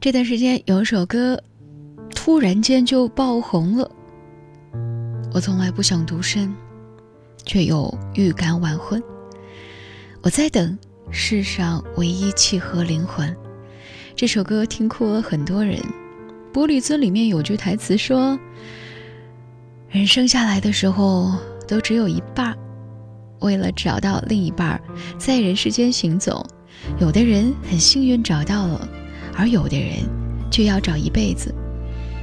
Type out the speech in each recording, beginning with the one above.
这段时间有一首歌，突然间就爆红了。我从来不想独身，却又预感晚婚。我在等世上唯一契合灵魂。这首歌听哭了很多人。玻璃樽里面有句台词说：“人生下来的时候都只有一半，为了找到另一半，在人世间行走。有的人很幸运找到了。”而有的人却要找一辈子。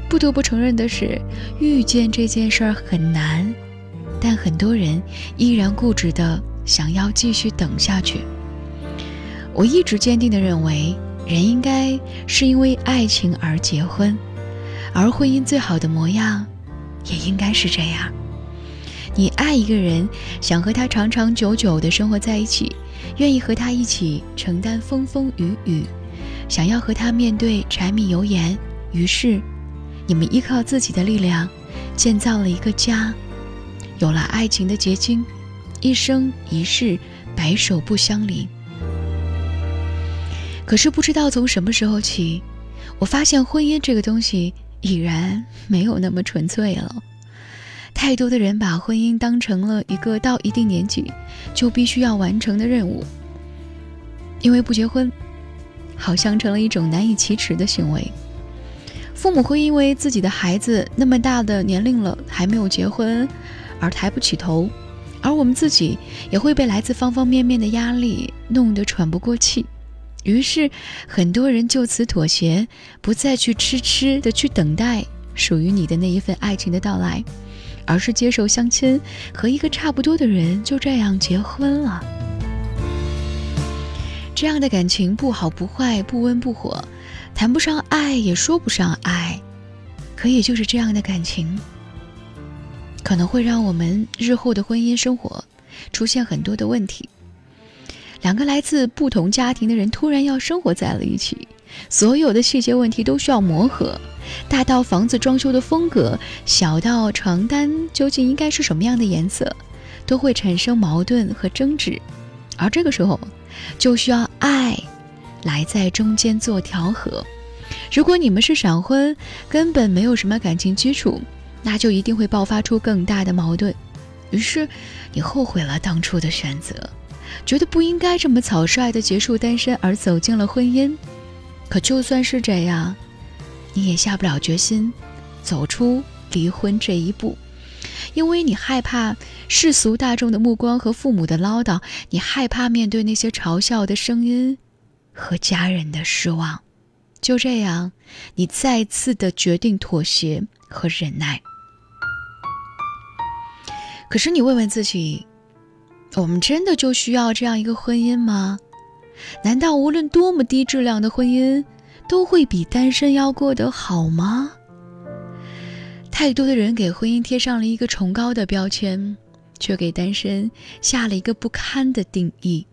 不得不承认的是，遇见这件事儿很难，但很多人依然固执的想要继续等下去。我一直坚定的认为，人应该是因为爱情而结婚，而婚姻最好的模样，也应该是这样。你爱一个人，想和他长长久久的生活在一起，愿意和他一起承担风风雨雨。想要和他面对柴米油盐，于是，你们依靠自己的力量，建造了一个家，有了爱情的结晶，一生一世白首不相离。可是不知道从什么时候起，我发现婚姻这个东西已然没有那么纯粹了。太多的人把婚姻当成了一个到一定年纪就必须要完成的任务，因为不结婚。好像成了一种难以启齿的行为。父母会因为自己的孩子那么大的年龄了还没有结婚而抬不起头，而我们自己也会被来自方方面面的压力弄得喘不过气。于是，很多人就此妥协，不再去痴痴的去等待属于你的那一份爱情的到来，而是接受相亲，和一个差不多的人就这样结婚了。这样的感情不好不坏不温不火，谈不上爱也说不上爱，可也就是这样的感情，可能会让我们日后的婚姻生活出现很多的问题。两个来自不同家庭的人突然要生活在了一起，所有的细节问题都需要磨合，大到房子装修的风格，小到床单究竟应该是什么样的颜色，都会产生矛盾和争执，而这个时候。就需要爱，来在中间做调和。如果你们是闪婚，根本没有什么感情基础，那就一定会爆发出更大的矛盾。于是，你后悔了当初的选择，觉得不应该这么草率的结束单身而走进了婚姻。可就算是这样，你也下不了决心走出离婚这一步。因为你害怕世俗大众的目光和父母的唠叨，你害怕面对那些嘲笑的声音和家人的失望，就这样，你再次的决定妥协和忍耐。可是你问问自己，我们真的就需要这样一个婚姻吗？难道无论多么低质量的婚姻，都会比单身要过得好吗？太多的人给婚姻贴上了一个崇高的标签，却给单身下了一个不堪的定义。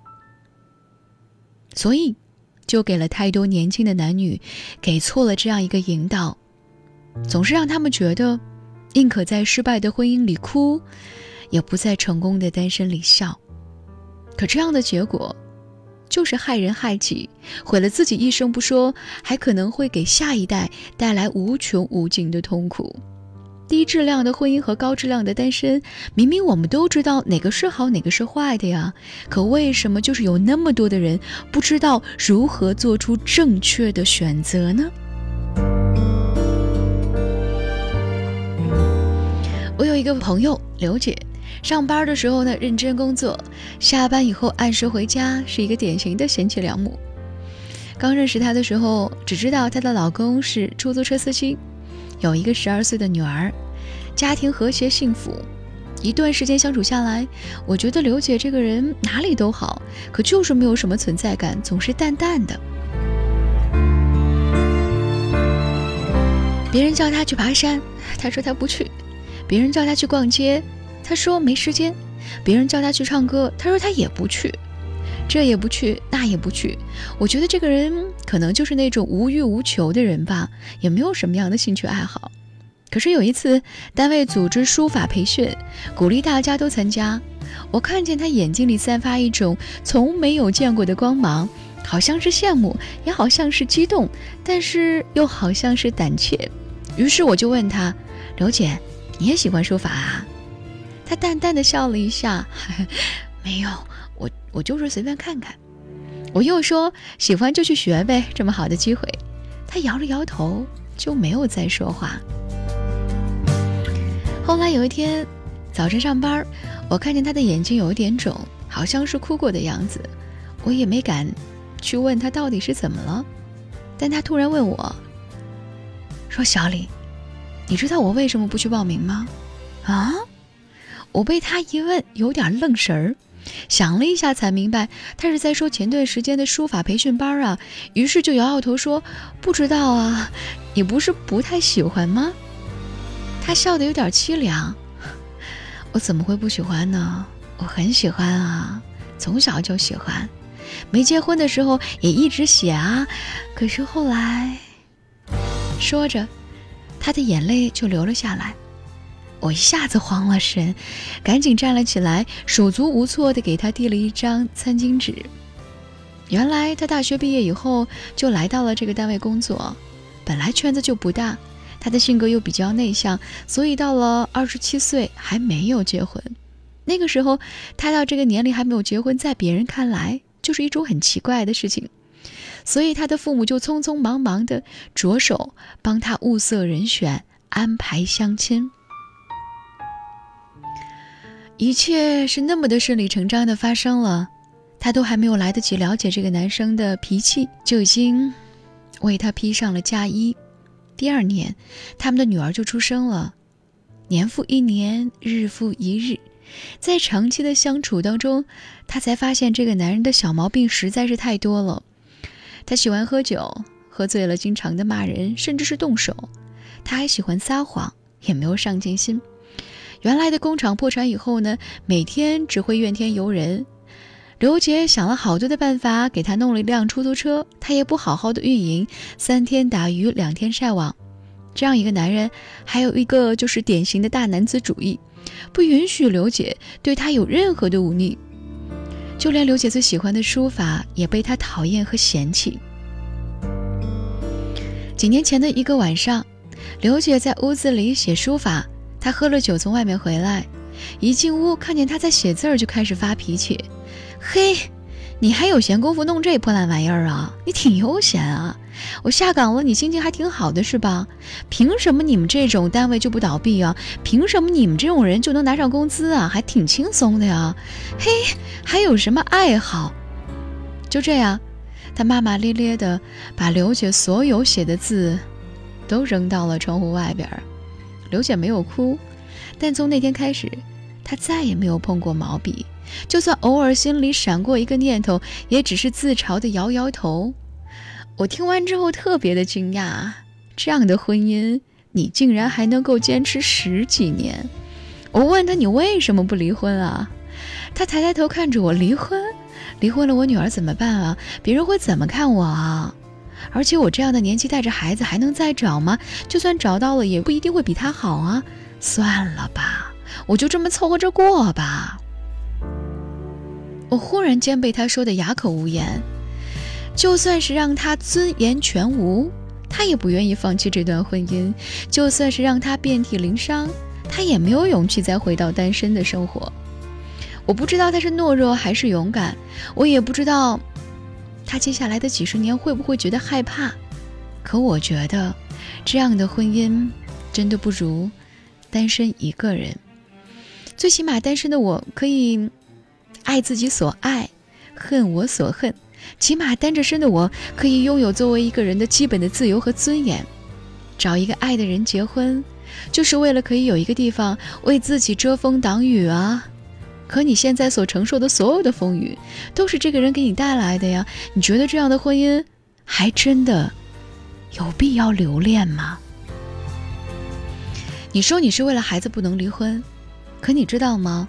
所以，就给了太多年轻的男女给错了这样一个引导，总是让他们觉得，宁可在失败的婚姻里哭，也不在成功的单身里笑。可这样的结果，就是害人害己，毁了自己一生不说，还可能会给下一代带来无穷无尽的痛苦。低质量的婚姻和高质量的单身，明明我们都知道哪个是好，哪个是坏的呀？可为什么就是有那么多的人不知道如何做出正确的选择呢？我有一个朋友刘姐，上班的时候呢认真工作，下班以后按时回家，是一个典型的贤妻良母。刚认识她的时候，只知道她的老公是出租车司机。有一个十二岁的女儿，家庭和谐幸福。一段时间相处下来，我觉得刘姐这个人哪里都好，可就是没有什么存在感，总是淡淡的。别人叫她去爬山，她说她不去；别人叫她去逛街，她说没时间；别人叫她去唱歌，她说她也不去。这也不去，那也不去。我觉得这个人可能就是那种无欲无求的人吧，也没有什么样的兴趣爱好。可是有一次，单位组织书法培训，鼓励大家都参加。我看见他眼睛里散发一种从没有见过的光芒，好像是羡慕，也好像是激动，但是又好像是胆怯。于是我就问他：“刘姐，你也喜欢书法啊？”他淡淡的笑了一下：“呵 呵没有，我我就是随便看看。”我又说：“喜欢就去学呗，这么好的机会。”他摇了摇头，就没有再说话。后来有一天早晨上班，我看见他的眼睛有一点肿，好像是哭过的样子，我也没敢。去问他到底是怎么了，但他突然问我，说：“小李，你知道我为什么不去报名吗？”啊！我被他一问有点愣神儿，想了一下才明白他是在说前段时间的书法培训班啊，于是就摇摇头说：“不知道啊，你不是不太喜欢吗？”他笑得有点凄凉，我怎么会不喜欢呢？我很喜欢啊，从小就喜欢。没结婚的时候也一直写啊，可是后来，说着，他的眼泪就流了下来。我一下子慌了神，赶紧站了起来，手足无措地给他递了一张餐巾纸。原来他大学毕业以后就来到了这个单位工作，本来圈子就不大，他的性格又比较内向，所以到了二十七岁还没有结婚。那个时候，他到这个年龄还没有结婚，在别人看来。就是一种很奇怪的事情，所以他的父母就匆匆忙忙地着手帮他物色人选、安排相亲。一切是那么的顺理成章的发生了，他都还没有来得及了解这个男生的脾气，就已经为他披上了嫁衣。第二年，他们的女儿就出生了。年复一年，日复一日。在长期的相处当中，他才发现这个男人的小毛病实在是太多了。他喜欢喝酒，喝醉了经常的骂人，甚至是动手。他还喜欢撒谎，也没有上进心。原来的工厂破产以后呢，每天只会怨天尤人。刘杰想了好多的办法，给他弄了一辆出租车，他也不好好的运营，三天打鱼两天晒网。这样一个男人，还有一个就是典型的大男子主义。不允许刘姐对他有任何的忤逆，就连刘姐最喜欢的书法也被他讨厌和嫌弃。几年前的一个晚上，刘姐在屋子里写书法，他喝了酒从外面回来，一进屋看见他在写字儿，就开始发脾气：“嘿，你还有闲工夫弄这破烂玩意儿啊？你挺悠闲啊！”我下岗了，你心情还挺好的是吧？凭什么你们这种单位就不倒闭啊？凭什么你们这种人就能拿上工资啊？还挺轻松的呀！嘿，还有什么爱好？就这样，他骂骂咧咧的把刘姐所有写的字都扔到了窗户外边儿。刘姐没有哭，但从那天开始，她再也没有碰过毛笔，就算偶尔心里闪过一个念头，也只是自嘲的摇摇头。我听完之后特别的惊讶，这样的婚姻你竟然还能够坚持十几年。我问他你为什么不离婚啊？他抬抬头看着我，离婚？离婚了我女儿怎么办啊？别人会怎么看我啊？而且我这样的年纪带着孩子还能再找吗？就算找到了也不一定会比他好啊。算了吧，我就这么凑合着过吧。我忽然间被他说的哑口无言。就算是让他尊严全无，他也不愿意放弃这段婚姻；就算是让他遍体鳞伤，他也没有勇气再回到单身的生活。我不知道他是懦弱还是勇敢，我也不知道他接下来的几十年会不会觉得害怕。可我觉得，这样的婚姻真的不如单身一个人。最起码，单身的我可以爱自己所爱，恨我所恨。起码单着身的我可以拥有作为一个人的基本的自由和尊严，找一个爱的人结婚，就是为了可以有一个地方为自己遮风挡雨啊。可你现在所承受的所有的风雨，都是这个人给你带来的呀。你觉得这样的婚姻，还真的有必要留恋吗？你说你是为了孩子不能离婚，可你知道吗？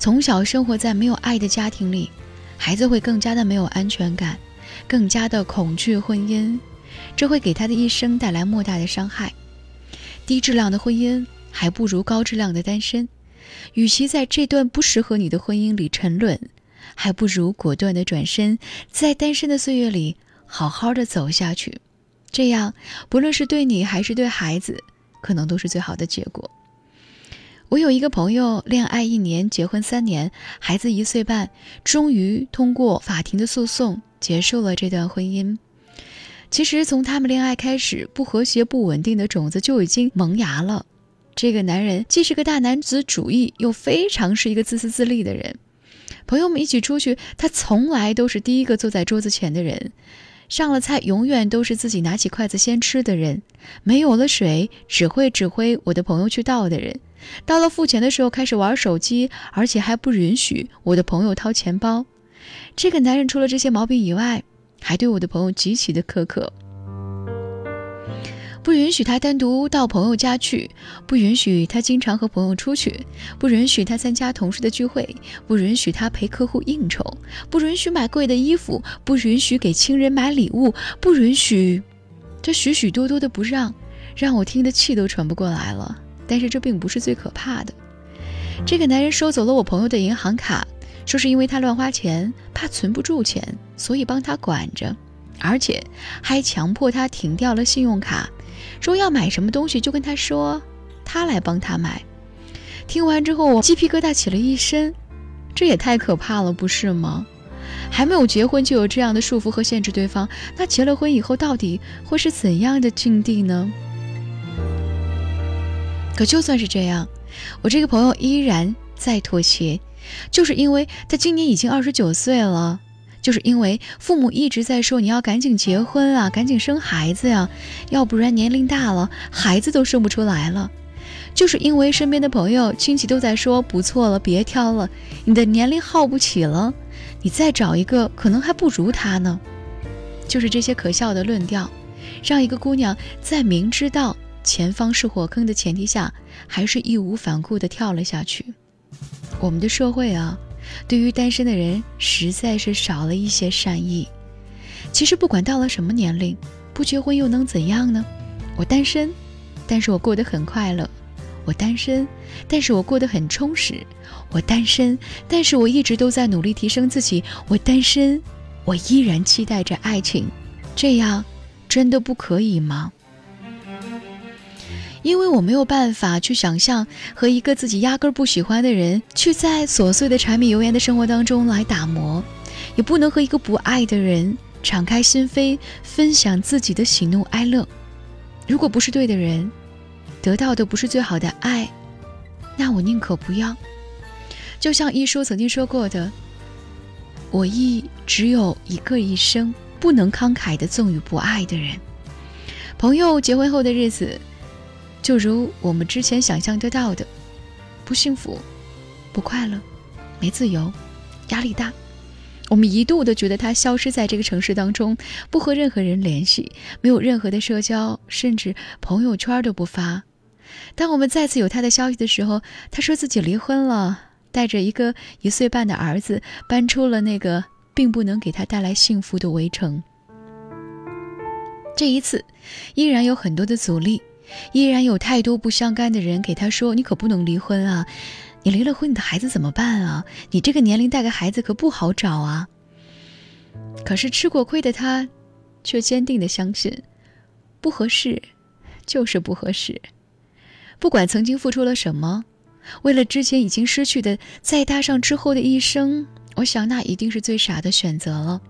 从小生活在没有爱的家庭里。孩子会更加的没有安全感，更加的恐惧婚姻，这会给他的一生带来莫大的伤害。低质量的婚姻还不如高质量的单身。与其在这段不适合你的婚姻里沉沦，还不如果断的转身，在单身的岁月里好好的走下去。这样，不论是对你还是对孩子，可能都是最好的结果。我有一个朋友，恋爱一年，结婚三年，孩子一岁半，终于通过法庭的诉讼结束了这段婚姻。其实从他们恋爱开始，不和谐、不稳定的种子就已经萌芽了。这个男人既是个大男子主义，又非常是一个自私自利的人。朋友们一起出去，他从来都是第一个坐在桌子前的人。上了菜，永远都是自己拿起筷子先吃的人。没有了水，只会指挥我的朋友去倒的人。到了付钱的时候，开始玩手机，而且还不允许我的朋友掏钱包。这个男人除了这些毛病以外，还对我的朋友极其的苛刻。不允许他单独到朋友家去，不允许他经常和朋友出去，不允许他参加同事的聚会，不允许他陪客户应酬，不允许买贵的衣服，不允许给亲人买礼物，不允许……这许许多多的不让，让我听得气都喘不过来了。但是这并不是最可怕的。这个男人收走了我朋友的银行卡，说是因为他乱花钱，怕存不住钱，所以帮他管着，而且还强迫他停掉了信用卡。说要买什么东西就跟他说，他来帮他买。听完之后，我鸡皮疙瘩起了一身，这也太可怕了，不是吗？还没有结婚就有这样的束缚和限制对方，那结了婚以后到底会是怎样的境地呢？可就算是这样，我这个朋友依然在妥协，就是因为他今年已经二十九岁了。就是因为父母一直在说你要赶紧结婚啊，赶紧生孩子呀，要不然年龄大了孩子都生不出来了。就是因为身边的朋友亲戚都在说不错了，别挑了，你的年龄耗不起了，你再找一个可能还不如他呢。就是这些可笑的论调，让一个姑娘在明知道前方是火坑的前提下，还是义无反顾地跳了下去。我们的社会啊。对于单身的人，实在是少了一些善意。其实，不管到了什么年龄，不结婚又能怎样呢？我单身，但是我过得很快乐；我单身，但是我过得很充实；我单身，但是我一直都在努力提升自己；我单身，我依然期待着爱情。这样，真的不可以吗？因为我没有办法去想象和一个自己压根不喜欢的人去在琐碎的柴米油盐的生活当中来打磨，也不能和一个不爱的人敞开心扉分享自己的喜怒哀乐。如果不是对的人，得到的不是最好的爱，那我宁可不要。就像一书曾经说过的：“我亦只有一个一生，不能慷慨的赠予不爱的人。”朋友结婚后的日子。就如我们之前想象得到的，不幸福，不快乐，没自由，压力大。我们一度的觉得他消失在这个城市当中，不和任何人联系，没有任何的社交，甚至朋友圈都不发。当我们再次有他的消息的时候，他说自己离婚了，带着一个一岁半的儿子，搬出了那个并不能给他带来幸福的围城。这一次，依然有很多的阻力。依然有太多不相干的人给他说：“你可不能离婚啊！你离了婚，你的孩子怎么办啊？你这个年龄带个孩子可不好找啊！”可是吃过亏的他，却坚定的相信，不合适，就是不合适。不管曾经付出了什么，为了之前已经失去的，再搭上之后的一生，我想那一定是最傻的选择了。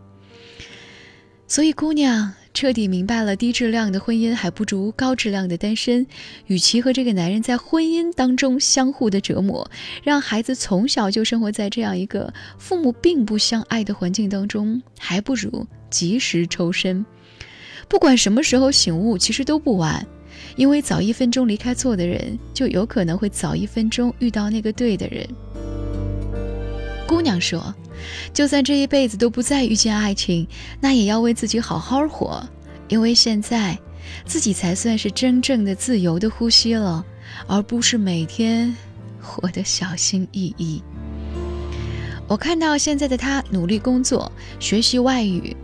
所以，姑娘。彻底明白了，低质量的婚姻还不如高质量的单身。与其和这个男人在婚姻当中相互的折磨，让孩子从小就生活在这样一个父母并不相爱的环境当中，还不如及时抽身。不管什么时候醒悟，其实都不晚，因为早一分钟离开错的人，就有可能会早一分钟遇到那个对的人。姑娘说。就算这一辈子都不再遇见爱情，那也要为自己好好活，因为现在自己才算是真正的自由的呼吸了，而不是每天活得小心翼翼。我看到现在的他努力工作，学习外语。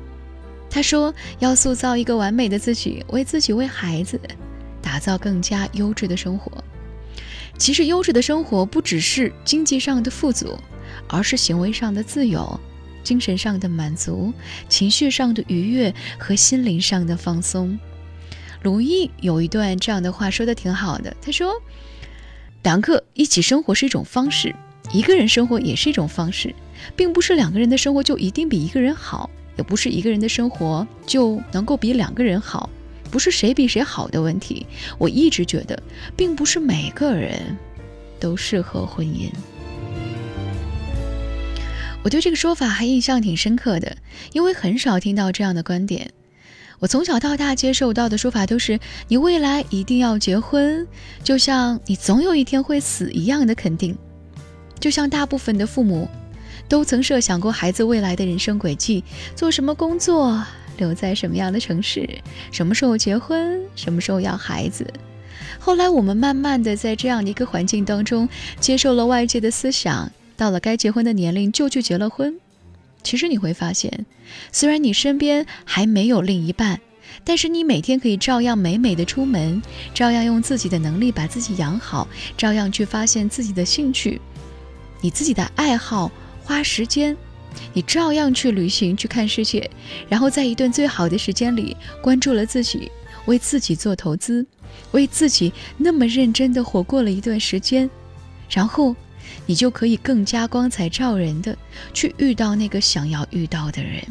他说要塑造一个完美的自己，为自己为孩子打造更加优质的生活。其实，优质的生活不只是经济上的富足。而是行为上的自由，精神上的满足、情绪上的愉悦和心灵上的放松。鲁毅有一段这样的话说的挺好的，他说：“两个一起生活是一种方式，一个人生活也是一种方式，并不是两个人的生活就一定比一个人好，也不是一个人的生活就能够比两个人好，不是谁比谁好的问题。我一直觉得，并不是每个人都适合婚姻。”我对这个说法还印象挺深刻的，因为很少听到这样的观点。我从小到大接受到的说法都是“你未来一定要结婚”，就像你总有一天会死一样的肯定。就像大部分的父母，都曾设想过孩子未来的人生轨迹：做什么工作，留在什么样的城市，什么时候结婚，什么时候要孩子。后来我们慢慢的在这样的一个环境当中，接受了外界的思想。到了该结婚的年龄就去结了婚，其实你会发现，虽然你身边还没有另一半，但是你每天可以照样美美的出门，照样用自己的能力把自己养好，照样去发现自己的兴趣，你自己的爱好，花时间，你照样去旅行去看世界，然后在一段最好的时间里关注了自己，为自己做投资，为自己那么认真的活过了一段时间，然后。你就可以更加光彩照人的去遇到那个想要遇到的人。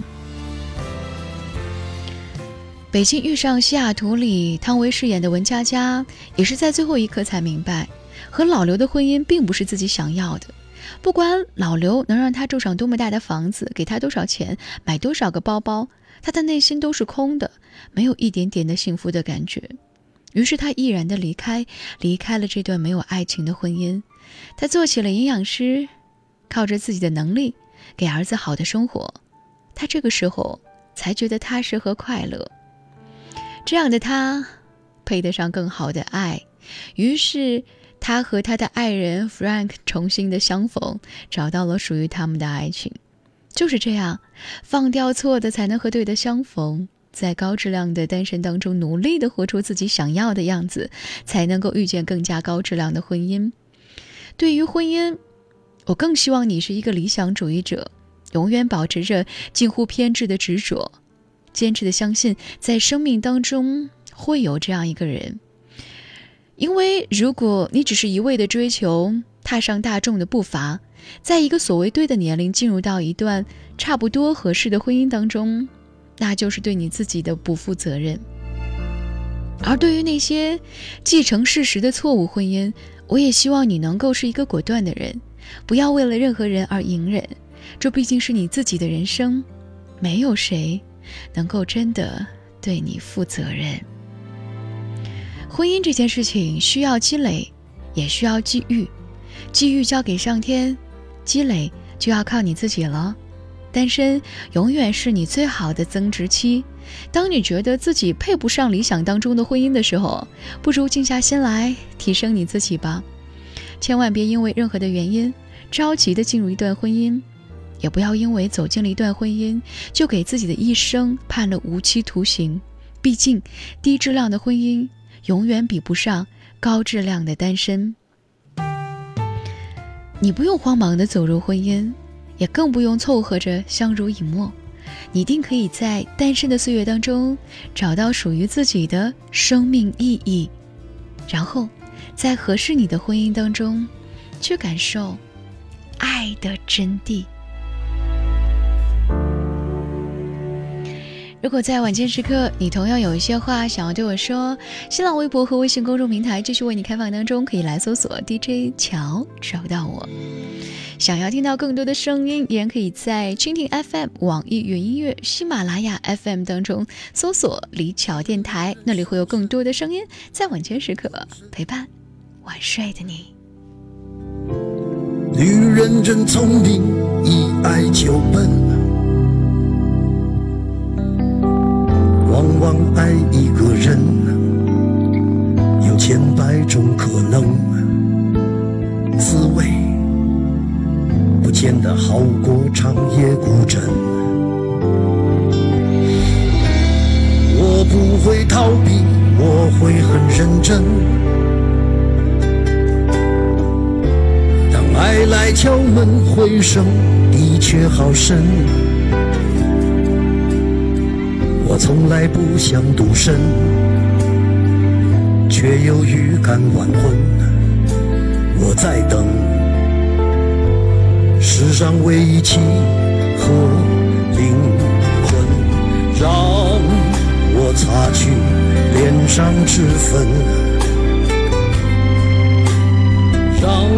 北京遇上西雅图里汤唯饰演的文佳佳，也是在最后一刻才明白，和老刘的婚姻并不是自己想要的。不管老刘能让他住上多么大的房子，给他多少钱，买多少个包包，他的内心都是空的，没有一点点的幸福的感觉。于是他毅然的离开，离开了这段没有爱情的婚姻。他做起了营养师，靠着自己的能力给儿子好的生活。他这个时候才觉得踏实和快乐。这样的他配得上更好的爱。于是他和他的爱人 Frank 重新的相逢，找到了属于他们的爱情。就是这样，放掉错的，才能和对的相逢。在高质量的单身当中，努力的活出自己想要的样子，才能够遇见更加高质量的婚姻。对于婚姻，我更希望你是一个理想主义者，永远保持着近乎偏执的执着，坚持的相信在生命当中会有这样一个人。因为如果你只是一味的追求踏上大众的步伐，在一个所谓对的年龄进入到一段差不多合适的婚姻当中，那就是对你自己的不负责任。而对于那些继承事实的错误婚姻，我也希望你能够是一个果断的人，不要为了任何人而隐忍。这毕竟是你自己的人生，没有谁能够真的对你负责任。婚姻这件事情需要积累，也需要机遇。机遇交给上天，积累就要靠你自己了。单身永远是你最好的增值期。当你觉得自己配不上理想当中的婚姻的时候，不如静下心来提升你自己吧。千万别因为任何的原因着急的进入一段婚姻，也不要因为走进了一段婚姻就给自己的一生判了无期徒刑。毕竟，低质量的婚姻永远比不上高质量的单身。你不用慌忙的走入婚姻，也更不用凑合着相濡以沫。你一定可以在单身的岁月当中找到属于自己的生命意义，然后在合适你的婚姻当中去感受爱的真谛。如果在晚间时刻，你同样有一些话想要对我说，新浪微博和微信公众平台继续为你开放当中，可以来搜索 DJ 乔找到我。想要听到更多的声音，依然可以在蜻蜓 FM、网易云音乐、喜马拉雅 FM 当中搜索李巧电台，那里会有更多的声音在晚间时刻陪伴晚睡的你。女人真聪明，一爱就笨，往往爱一个人有千百种可能，滋味。不见得好过长夜孤枕。我不会逃避，我会很认真。当爱来敲门，回声的确好深。从来不想独身，却又预感晚婚。我在等世上唯一契合灵魂，让我擦去脸上脂粉，让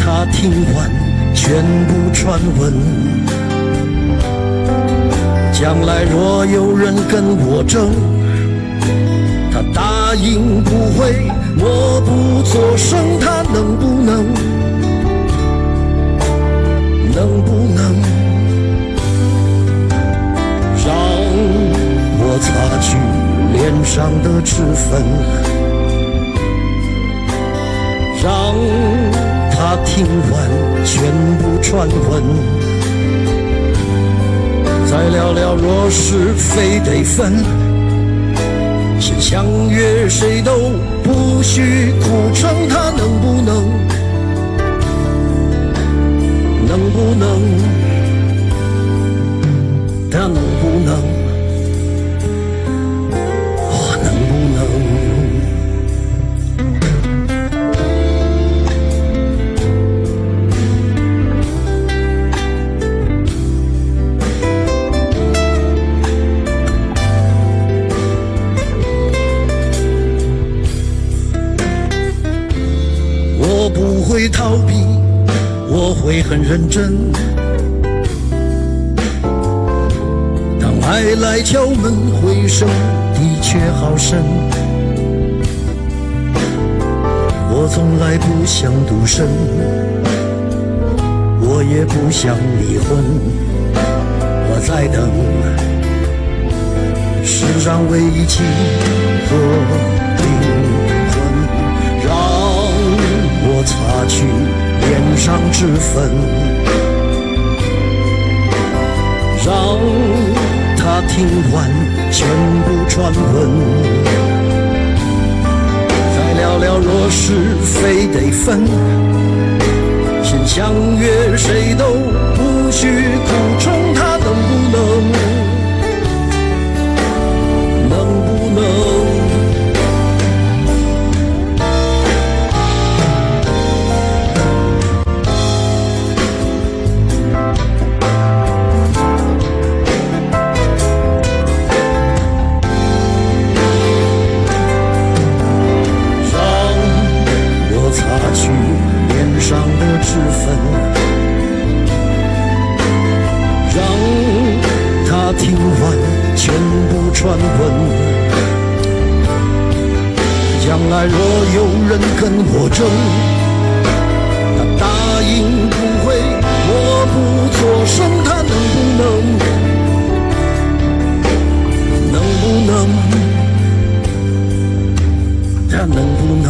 他听完全部传闻。将来若有人跟我争，他答应不会默不作声，他能不能？能不能让我擦去脸上的脂粉，让他听完全部传闻？再聊聊，若是非得分，先相约谁都不许苦撑，他能不能？能不能？他能不能？逃避，我会很认真。当爱来敲门，回声的确好深。我从来不想独身，我也不想离婚。我在等世上唯一契合。擦去脸上脂粉，让他听完全部传闻。再聊聊，若是非得分，先相约谁都不许苦撑，他能不能？传闻。将来若有人跟我争，他答应不会，我不作声，他能不能？能不能？他能不能？